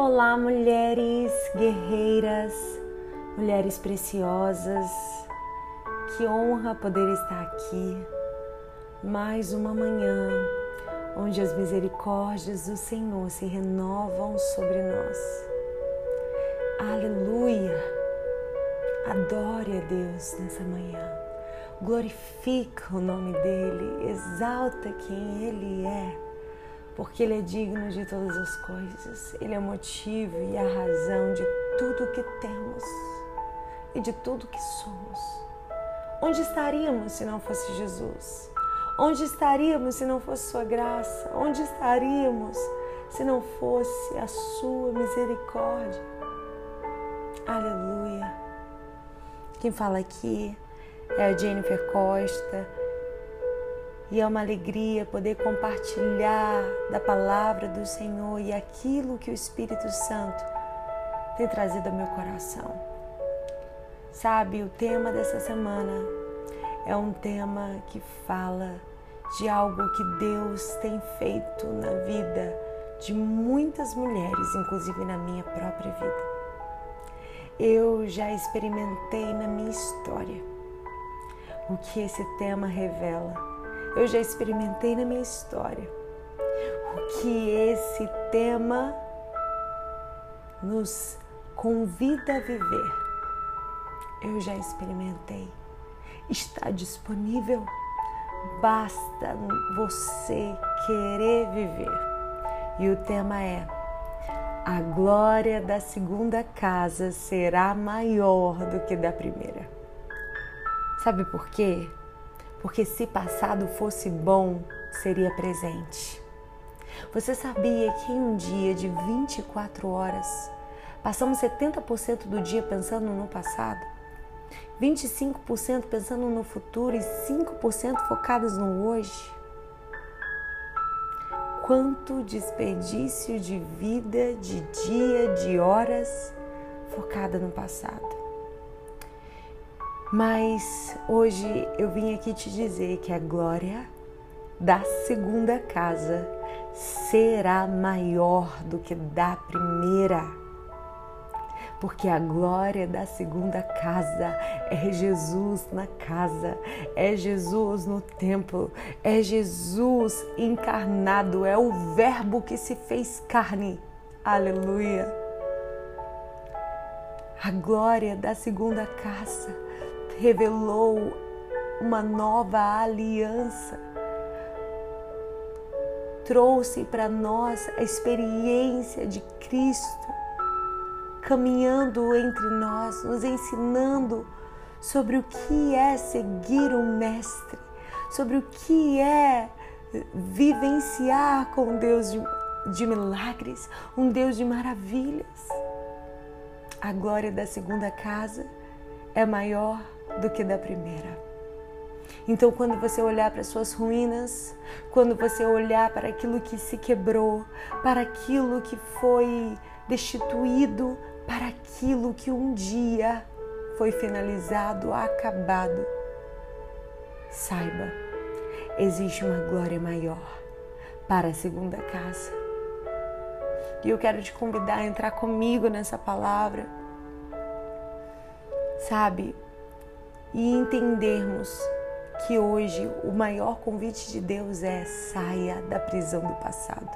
Olá, mulheres guerreiras, mulheres preciosas, que honra poder estar aqui mais uma manhã onde as misericórdias do Senhor se renovam sobre nós. Aleluia! Adore a Deus nessa manhã. Glorifica o nome dele, exalta quem ele é porque Ele é digno de todas as coisas. Ele é o motivo e a razão de tudo que temos e de tudo que somos. Onde estaríamos se não fosse Jesus? Onde estaríamos se não fosse Sua graça? Onde estaríamos se não fosse a Sua misericórdia? Aleluia. Quem fala aqui é a Jennifer Costa e é uma alegria poder compartilhar da palavra do Senhor e aquilo que o Espírito Santo tem trazido ao meu coração. Sabe, o tema dessa semana é um tema que fala de algo que Deus tem feito na vida de muitas mulheres, inclusive na minha própria vida. Eu já experimentei na minha história o que esse tema revela eu já experimentei na minha história. O que esse tema nos convida a viver, eu já experimentei. Está disponível. Basta você querer viver. E o tema é: a glória da segunda casa será maior do que da primeira. Sabe por quê? Porque se passado fosse bom, seria presente. Você sabia que em um dia de 24 horas, passamos 70% do dia pensando no passado, 25% pensando no futuro e 5% focados no hoje? Quanto desperdício de vida, de dia, de horas focada no passado. Mas hoje eu vim aqui te dizer que a glória da segunda casa será maior do que da primeira. Porque a glória da segunda casa é Jesus na casa, é Jesus no templo, é Jesus encarnado, é o Verbo que se fez carne. Aleluia! A glória da segunda casa revelou uma nova aliança. Trouxe para nós a experiência de Cristo caminhando entre nós, nos ensinando sobre o que é seguir o Mestre, sobre o que é vivenciar com Deus de, de milagres, um Deus de maravilhas. A glória da segunda casa é maior do que da primeira. Então, quando você olhar para suas ruínas, quando você olhar para aquilo que se quebrou, para aquilo que foi destituído, para aquilo que um dia foi finalizado, acabado, saiba, existe uma glória maior para a segunda casa. E eu quero te convidar a entrar comigo nessa palavra. Sabe, e entendermos que hoje o maior convite de Deus é saia da prisão do passado.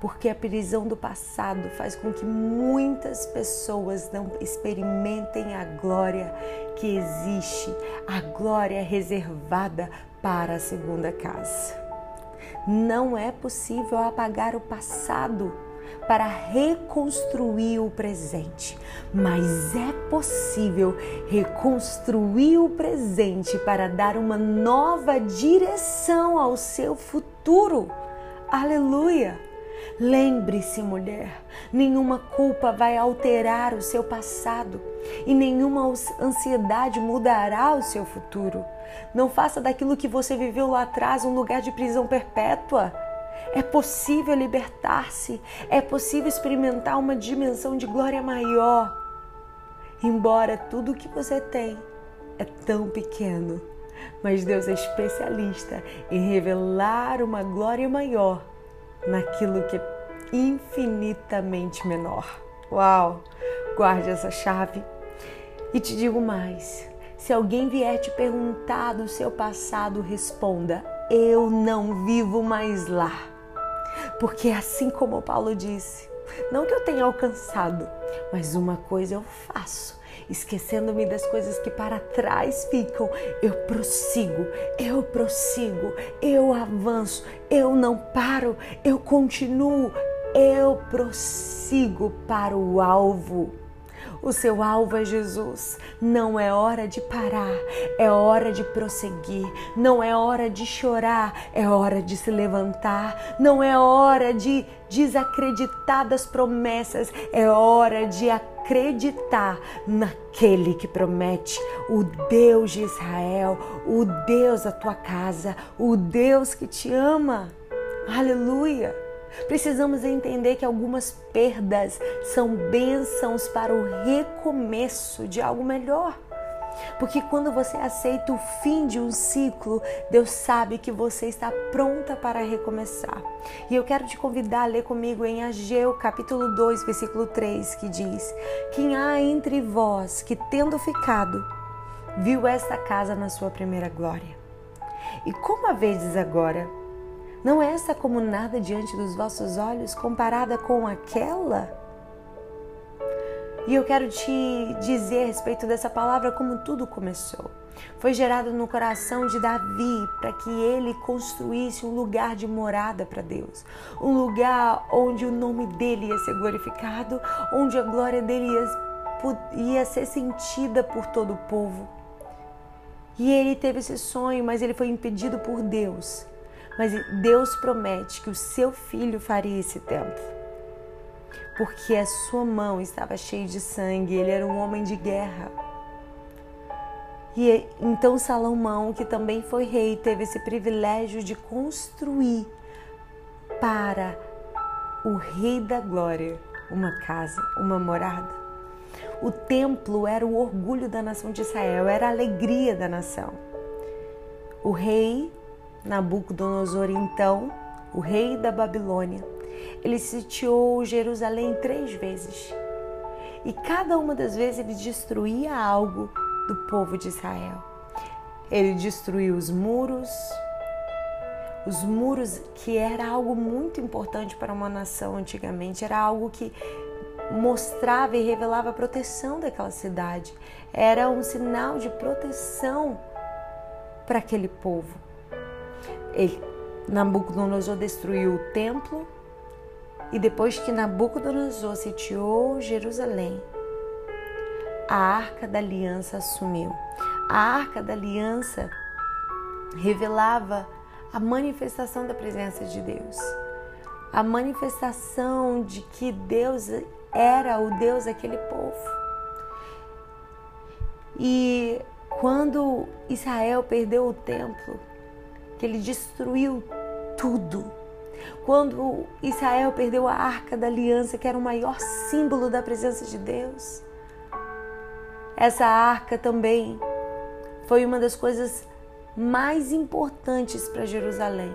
Porque a prisão do passado faz com que muitas pessoas não experimentem a glória que existe, a glória reservada para a segunda casa. Não é possível apagar o passado para reconstruir o presente, mas é possível reconstruir o presente para dar uma nova direção ao seu futuro. Aleluia! Lembre-se, mulher, nenhuma culpa vai alterar o seu passado e nenhuma ansiedade mudará o seu futuro. Não faça daquilo que você viveu lá atrás um lugar de prisão perpétua. É possível libertar-se, é possível experimentar uma dimensão de glória maior. Embora tudo que você tem é tão pequeno, mas Deus é especialista em revelar uma glória maior naquilo que infinitamente menor. Uau! Guarde essa chave. E te digo mais: se alguém vier te perguntar do seu passado, responda: Eu não vivo mais lá. Porque assim como Paulo disse, não que eu tenha alcançado, mas uma coisa eu faço esquecendo-me das coisas que para trás ficam, eu prossigo, eu prossigo, eu avanço, eu não paro, eu continuo, eu prossigo para o alvo. O seu alvo é Jesus. Não é hora de parar, é hora de prosseguir. Não é hora de chorar, é hora de se levantar. Não é hora de desacreditar das promessas, é hora de acreditar naquele que promete, o Deus de Israel, o Deus da tua casa, o Deus que te ama. Aleluia! Precisamos entender que algumas perdas são bênçãos para o recomeço de algo melhor. Porque quando você aceita o fim de um ciclo, Deus sabe que você está pronta para recomeçar. E eu quero te convidar a ler comigo em Ageu, capítulo 2, versículo 3, que diz: Quem há entre vós que, tendo ficado, viu esta casa na sua primeira glória? E como a vezes agora? Não é esta como nada diante dos vossos olhos comparada com aquela? E eu quero te dizer a respeito dessa palavra como tudo começou. Foi gerado no coração de Davi para que ele construísse um lugar de morada para Deus, um lugar onde o nome dele ia ser glorificado, onde a glória dele ia, ia ser sentida por todo o povo. E ele teve esse sonho, mas ele foi impedido por Deus. Mas Deus promete que o seu filho faria esse templo. Porque a sua mão estava cheia de sangue, ele era um homem de guerra. E então Salomão, que também foi rei, teve esse privilégio de construir para o Rei da Glória uma casa, uma morada. O templo era o orgulho da nação de Israel, era a alegria da nação. O rei Nabucodonosor, então, o rei da Babilônia, ele sitiou Jerusalém três vezes. E cada uma das vezes ele destruía algo do povo de Israel. Ele destruiu os muros, os muros que era algo muito importante para uma nação antigamente, era algo que mostrava e revelava a proteção daquela cidade. Era um sinal de proteção para aquele povo. Ele, Nabucodonosor destruiu o templo e depois que Nabucodonosor sitiou Jerusalém, a arca da aliança assumiu. A arca da aliança revelava a manifestação da presença de Deus, a manifestação de que Deus era o Deus daquele povo. E quando Israel perdeu o templo, que ele destruiu tudo. Quando Israel perdeu a arca da aliança, que era o maior símbolo da presença de Deus, essa arca também foi uma das coisas mais importantes para Jerusalém.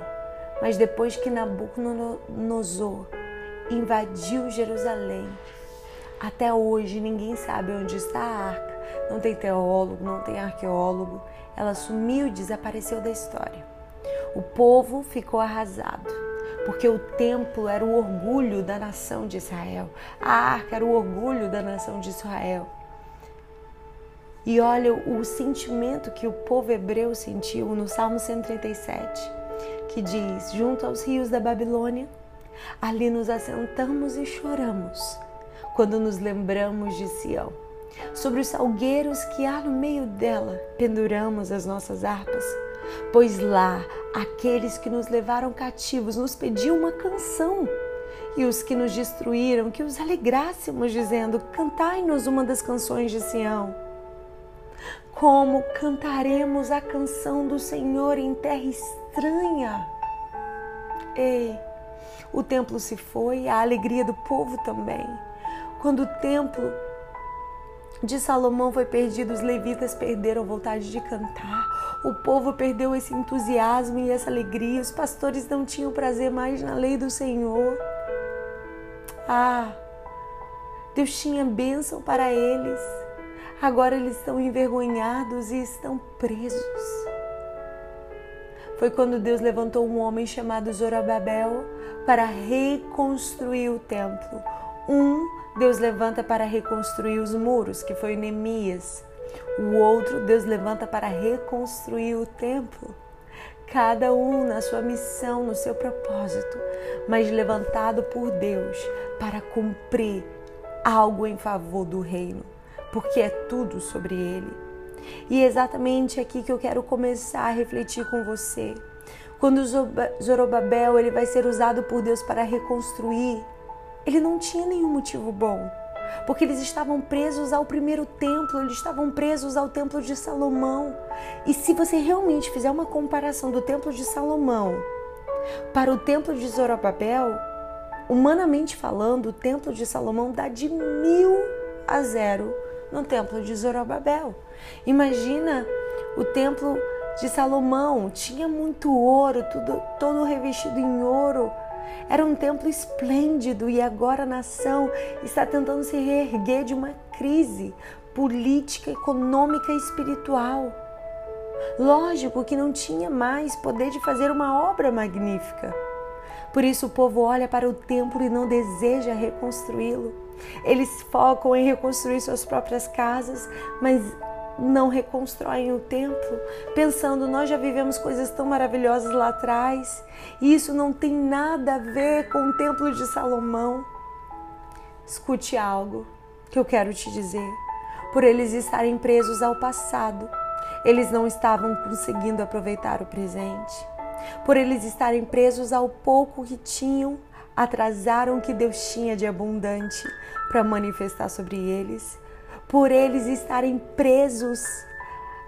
Mas depois que Nabucodonosor invadiu Jerusalém, até hoje ninguém sabe onde está a arca. Não tem teólogo, não tem arqueólogo. Ela sumiu e desapareceu da história. O povo ficou arrasado, porque o templo era o orgulho da nação de Israel, a arca era o orgulho da nação de Israel. E olha o sentimento que o povo hebreu sentiu no Salmo 137, que diz: Junto aos rios da Babilônia, ali nos assentamos e choramos, quando nos lembramos de Sião. Sobre os salgueiros que há no meio dela, penduramos as nossas harpas pois lá aqueles que nos levaram cativos nos pediam uma canção. E os que nos destruíram, que os alegrássemos, dizendo: Cantai-nos uma das canções de Sião. Como cantaremos a canção do Senhor em terra estranha? Ei, o templo se foi, a alegria do povo também. Quando o templo de Salomão foi perdido, os levitas perderam vontade de cantar, o povo perdeu esse entusiasmo e essa alegria, os pastores não tinham prazer mais na lei do Senhor. Ah, Deus tinha bênção para eles. Agora eles estão envergonhados e estão presos. Foi quando Deus levantou um homem chamado Zorobabel para reconstruir o templo. Um Deus levanta para reconstruir os muros, que foi Neemias. O outro Deus levanta para reconstruir o templo. Cada um na sua missão, no seu propósito, mas levantado por Deus para cumprir algo em favor do reino, porque é tudo sobre ele. E é exatamente aqui que eu quero começar a refletir com você. Quando Zorobabel ele vai ser usado por Deus para reconstruir, ele não tinha nenhum motivo bom, porque eles estavam presos ao primeiro templo, eles estavam presos ao templo de Salomão. E se você realmente fizer uma comparação do templo de Salomão para o templo de Zorobabel, humanamente falando, o templo de Salomão dá de mil a zero no templo de Zorobabel. Imagina o templo de Salomão tinha muito ouro, tudo todo revestido em ouro. Era um templo esplêndido e agora a nação está tentando se reerguer de uma crise política, econômica e espiritual. Lógico que não tinha mais poder de fazer uma obra magnífica. Por isso o povo olha para o templo e não deseja reconstruí-lo. Eles focam em reconstruir suas próprias casas, mas não reconstroem o templo, pensando nós já vivemos coisas tão maravilhosas lá atrás, e isso não tem nada a ver com o templo de Salomão. Escute algo que eu quero te dizer. Por eles estarem presos ao passado, eles não estavam conseguindo aproveitar o presente. Por eles estarem presos ao pouco que tinham, atrasaram o que Deus tinha de abundante para manifestar sobre eles por eles estarem presos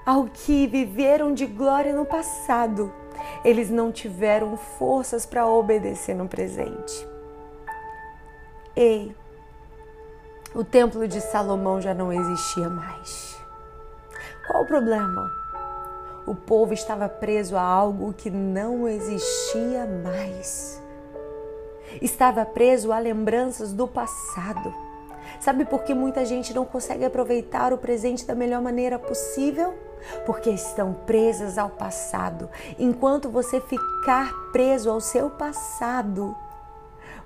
ao que viveram de glória no passado. Eles não tiveram forças para obedecer no presente. Ei, o templo de Salomão já não existia mais. Qual o problema? O povo estava preso a algo que não existia mais. Estava preso a lembranças do passado Sabe por que muita gente não consegue aproveitar o presente da melhor maneira possível? Porque estão presas ao passado. Enquanto você ficar preso ao seu passado,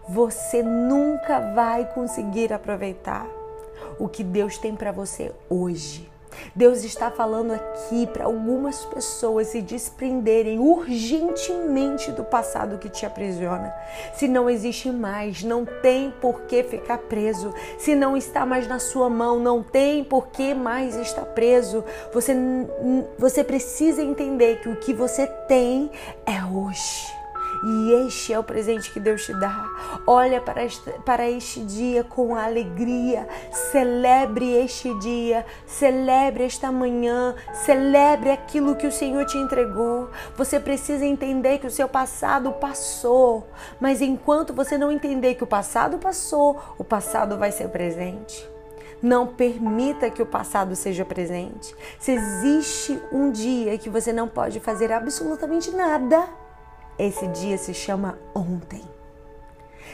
você nunca vai conseguir aproveitar o que Deus tem para você hoje. Deus está falando aqui para algumas pessoas se desprenderem urgentemente do passado que te aprisiona. Se não existe mais, não tem por que ficar preso. Se não está mais na sua mão, não tem por que mais estar preso. Você, você precisa entender que o que você tem é hoje. E este é o presente que Deus te dá. Olha para este, para este dia com alegria. Celebre este dia. Celebre esta manhã. Celebre aquilo que o Senhor te entregou. Você precisa entender que o seu passado passou. Mas enquanto você não entender que o passado passou, o passado vai ser presente. Não permita que o passado seja presente. Se existe um dia que você não pode fazer absolutamente nada, esse dia se chama ontem.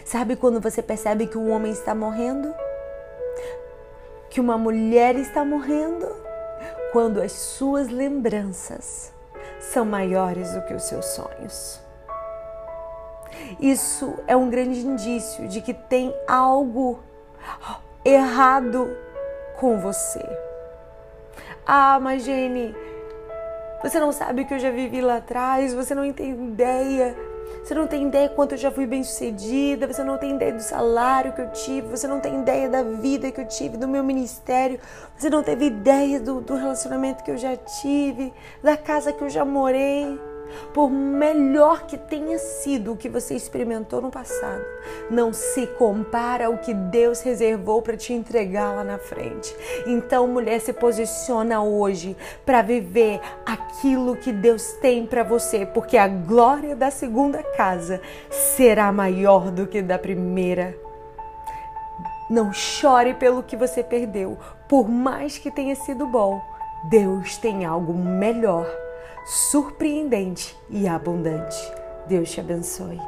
Sabe quando você percebe que um homem está morrendo? Que uma mulher está morrendo? Quando as suas lembranças são maiores do que os seus sonhos. Isso é um grande indício de que tem algo errado com você. Ah, mas você não sabe o que eu já vivi lá atrás, você não tem ideia. Você não tem ideia quanto eu já fui bem sucedida, você não tem ideia do salário que eu tive, você não tem ideia da vida que eu tive, do meu ministério, você não teve ideia do, do relacionamento que eu já tive, da casa que eu já morei. Por melhor que tenha sido o que você experimentou no passado, não se compara ao que Deus reservou para te entregar lá na frente. Então, mulher, se posiciona hoje para viver aquilo que Deus tem para você, porque a glória da segunda casa será maior do que da primeira. Não chore pelo que você perdeu, por mais que tenha sido bom. Deus tem algo melhor surpreendente e abundante. Deus te abençoe.